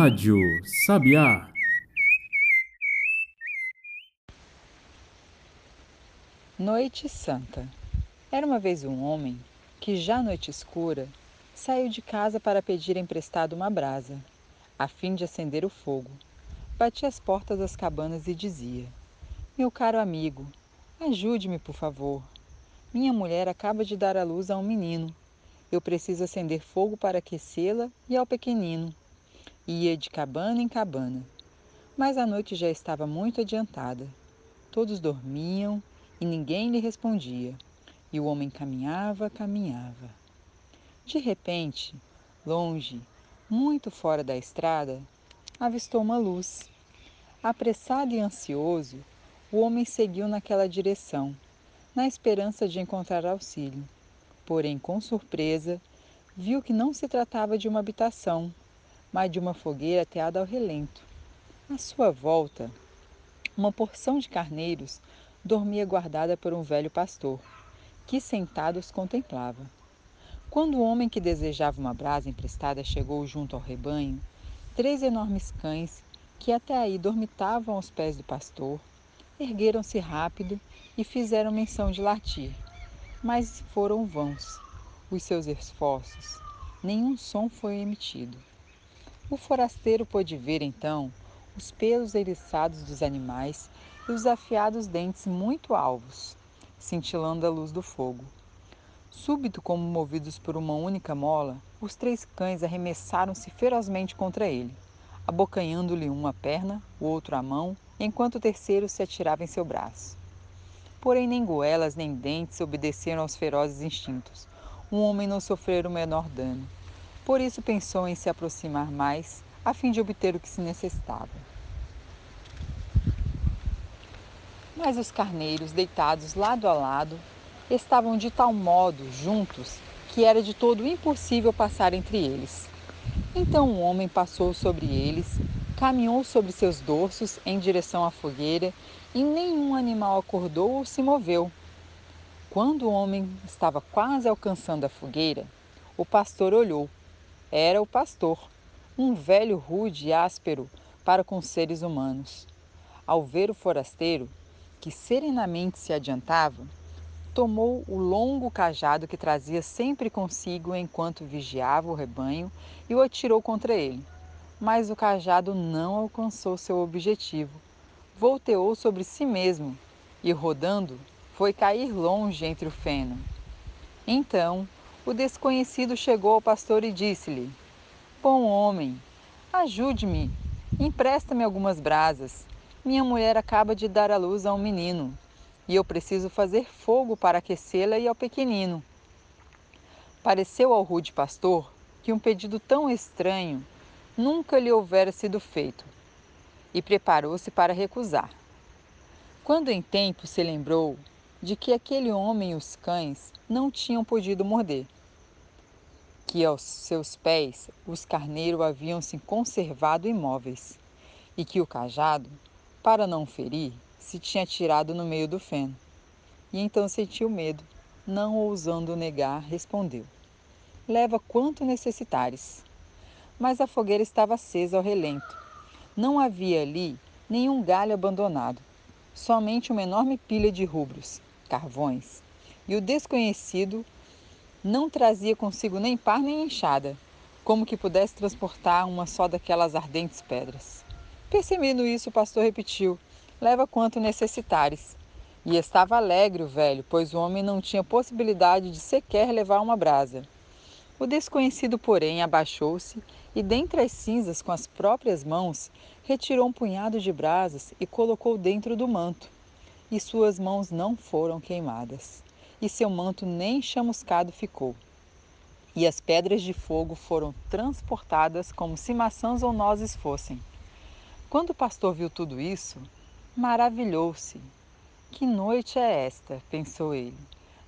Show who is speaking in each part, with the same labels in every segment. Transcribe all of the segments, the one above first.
Speaker 1: Rádio Sabiá.
Speaker 2: Noite Santa. Era uma vez um homem que, já noite escura, saiu de casa para pedir emprestado uma brasa, a fim de acender o fogo. Batia as portas das cabanas e dizia: Meu caro amigo, ajude-me, por favor. Minha mulher acaba de dar à luz a um menino. Eu preciso acender fogo para aquecê-la e ao pequenino. Ia de cabana em cabana. Mas a noite já estava muito adiantada. Todos dormiam e ninguém lhe respondia. E o homem caminhava, caminhava. De repente, longe, muito fora da estrada, avistou uma luz. Apressado e ansioso, o homem seguiu naquela direção, na esperança de encontrar auxílio. Porém, com surpresa, viu que não se tratava de uma habitação, mas de uma fogueira ateada ao relento. À sua volta, uma porção de carneiros dormia guardada por um velho pastor, que sentado os contemplava. Quando o homem que desejava uma brasa emprestada chegou junto ao rebanho, três enormes cães, que até aí dormitavam aos pés do pastor, ergueram-se rápido e fizeram menção de latir, mas foram vãos os seus esforços. Nenhum som foi emitido. O forasteiro pôde ver então os pelos eriçados dos animais e os afiados dentes muito alvos, cintilando à luz do fogo. Súbito, como movidos por uma única mola, os três cães arremessaram-se ferozmente contra ele, abocanhando-lhe uma perna, o outro a mão, enquanto o terceiro se atirava em seu braço. Porém, nem goelas nem dentes obedeceram aos ferozes instintos. Um homem não sofrera o menor dano. Por isso pensou em se aproximar mais, a fim de obter o que se necessitava. Mas os carneiros, deitados lado a lado, estavam de tal modo juntos que era de todo impossível passar entre eles. Então o homem passou sobre eles, caminhou sobre seus dorsos em direção à fogueira e nenhum animal acordou ou se moveu. Quando o homem estava quase alcançando a fogueira, o pastor olhou. Era o pastor, um velho rude e áspero para com seres humanos. Ao ver o forasteiro, que serenamente se adiantava, tomou o longo cajado que trazia sempre consigo enquanto vigiava o rebanho e o atirou contra ele. Mas o cajado não alcançou seu objetivo. Volteou sobre si mesmo e, rodando, foi cair longe entre o feno. Então, o desconhecido chegou ao pastor e disse-lhe: Bom homem, ajude-me, empresta-me algumas brasas. Minha mulher acaba de dar à luz a um menino e eu preciso fazer fogo para aquecê-la e ao pequenino. Pareceu ao rude pastor que um pedido tão estranho nunca lhe houvera sido feito e preparou-se para recusar. Quando em tempo se lembrou de que aquele homem e os cães não tinham podido morder, que aos seus pés os carneiros haviam se conservado imóveis e que o cajado para não ferir, se tinha tirado no meio do feno. E então sentiu medo. Não ousando negar, respondeu: Leva quanto necessitares. Mas a fogueira estava acesa ao relento. Não havia ali nenhum galho abandonado, somente uma enorme pilha de rubros, carvões. E o desconhecido não trazia consigo nem par nem enxada, como que pudesse transportar uma só daquelas ardentes pedras. Percebendo isso, o pastor repetiu: Leva quanto necessitares. E estava alegre o velho, pois o homem não tinha possibilidade de sequer levar uma brasa. O desconhecido, porém, abaixou-se e, dentre as cinzas, com as próprias mãos, retirou um punhado de brasas e colocou dentro do manto. E suas mãos não foram queimadas, e seu manto nem chamuscado ficou. E as pedras de fogo foram transportadas como se maçãs ou nozes fossem. Quando o pastor viu tudo isso, maravilhou-se. Que noite é esta, pensou ele,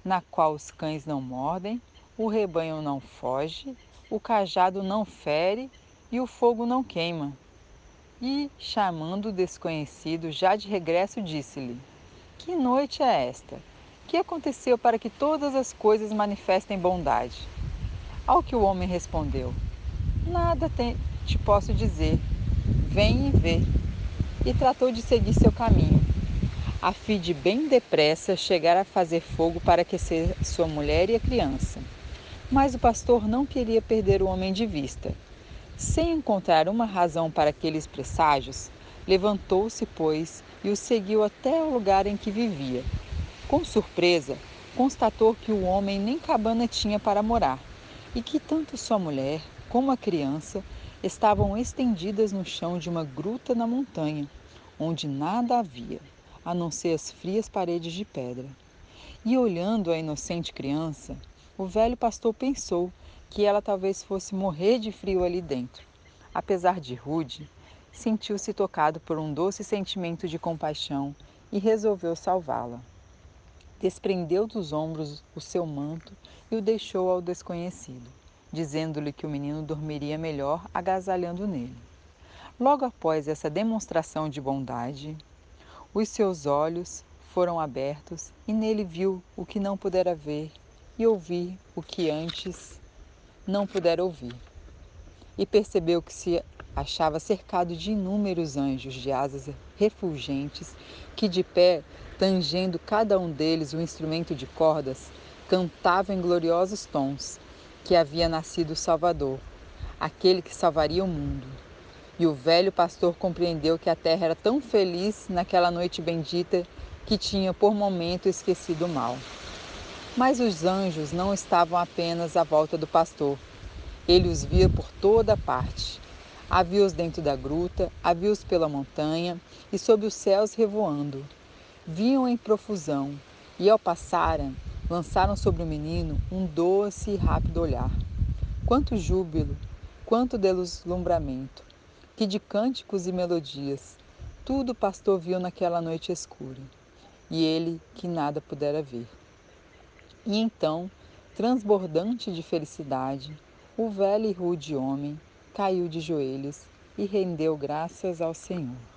Speaker 2: na qual os cães não mordem, o rebanho não foge, o cajado não fere e o fogo não queima. E, chamando o desconhecido já de regresso, disse-lhe: Que noite é esta? Que aconteceu para que todas as coisas manifestem bondade? Ao que o homem respondeu: Nada tem, te posso dizer: vem e vê. E tratou de seguir seu caminho, a fim de bem depressa chegar a fazer fogo para aquecer sua mulher e a criança. Mas o pastor não queria perder o homem de vista. Sem encontrar uma razão para aqueles presságios, levantou-se, pois, e o seguiu até o lugar em que vivia. Com surpresa, constatou que o homem nem cabana tinha para morar e que tanto sua mulher como a criança estavam estendidas no chão de uma gruta na montanha, onde nada havia a não ser as frias paredes de pedra. E olhando a inocente criança, o velho pastor pensou que ela talvez fosse morrer de frio ali dentro. Apesar de rude, sentiu-se tocado por um doce sentimento de compaixão e resolveu salvá-la. Desprendeu dos ombros o seu manto e o deixou ao desconhecido, dizendo-lhe que o menino dormiria melhor agasalhando nele. Logo após essa demonstração de bondade, os seus olhos foram abertos e nele viu o que não pudera ver e ouvir o que antes não pudera ouvir. E percebeu que se achava cercado de inúmeros anjos de asas refulgentes que, de pé, tangendo cada um deles o um instrumento de cordas, cantavam em gloriosos tons que havia nascido o Salvador, aquele que salvaria o mundo. E o velho pastor compreendeu que a terra era tão feliz naquela noite bendita que tinha por momento esquecido o mal. Mas os anjos não estavam apenas à volta do pastor. Ele os via por toda parte. Havia-os dentro da gruta, havia-os pela montanha e sob os céus revoando. Vinham em profusão e, ao passarem, lançaram sobre o menino um doce e rápido olhar. Quanto júbilo, quanto deslumbramento! que de cânticos e melodias. Tudo o pastor viu naquela noite escura, e ele que nada pudera ver. E então, transbordante de felicidade, o velho e rude homem caiu de joelhos e rendeu graças ao Senhor.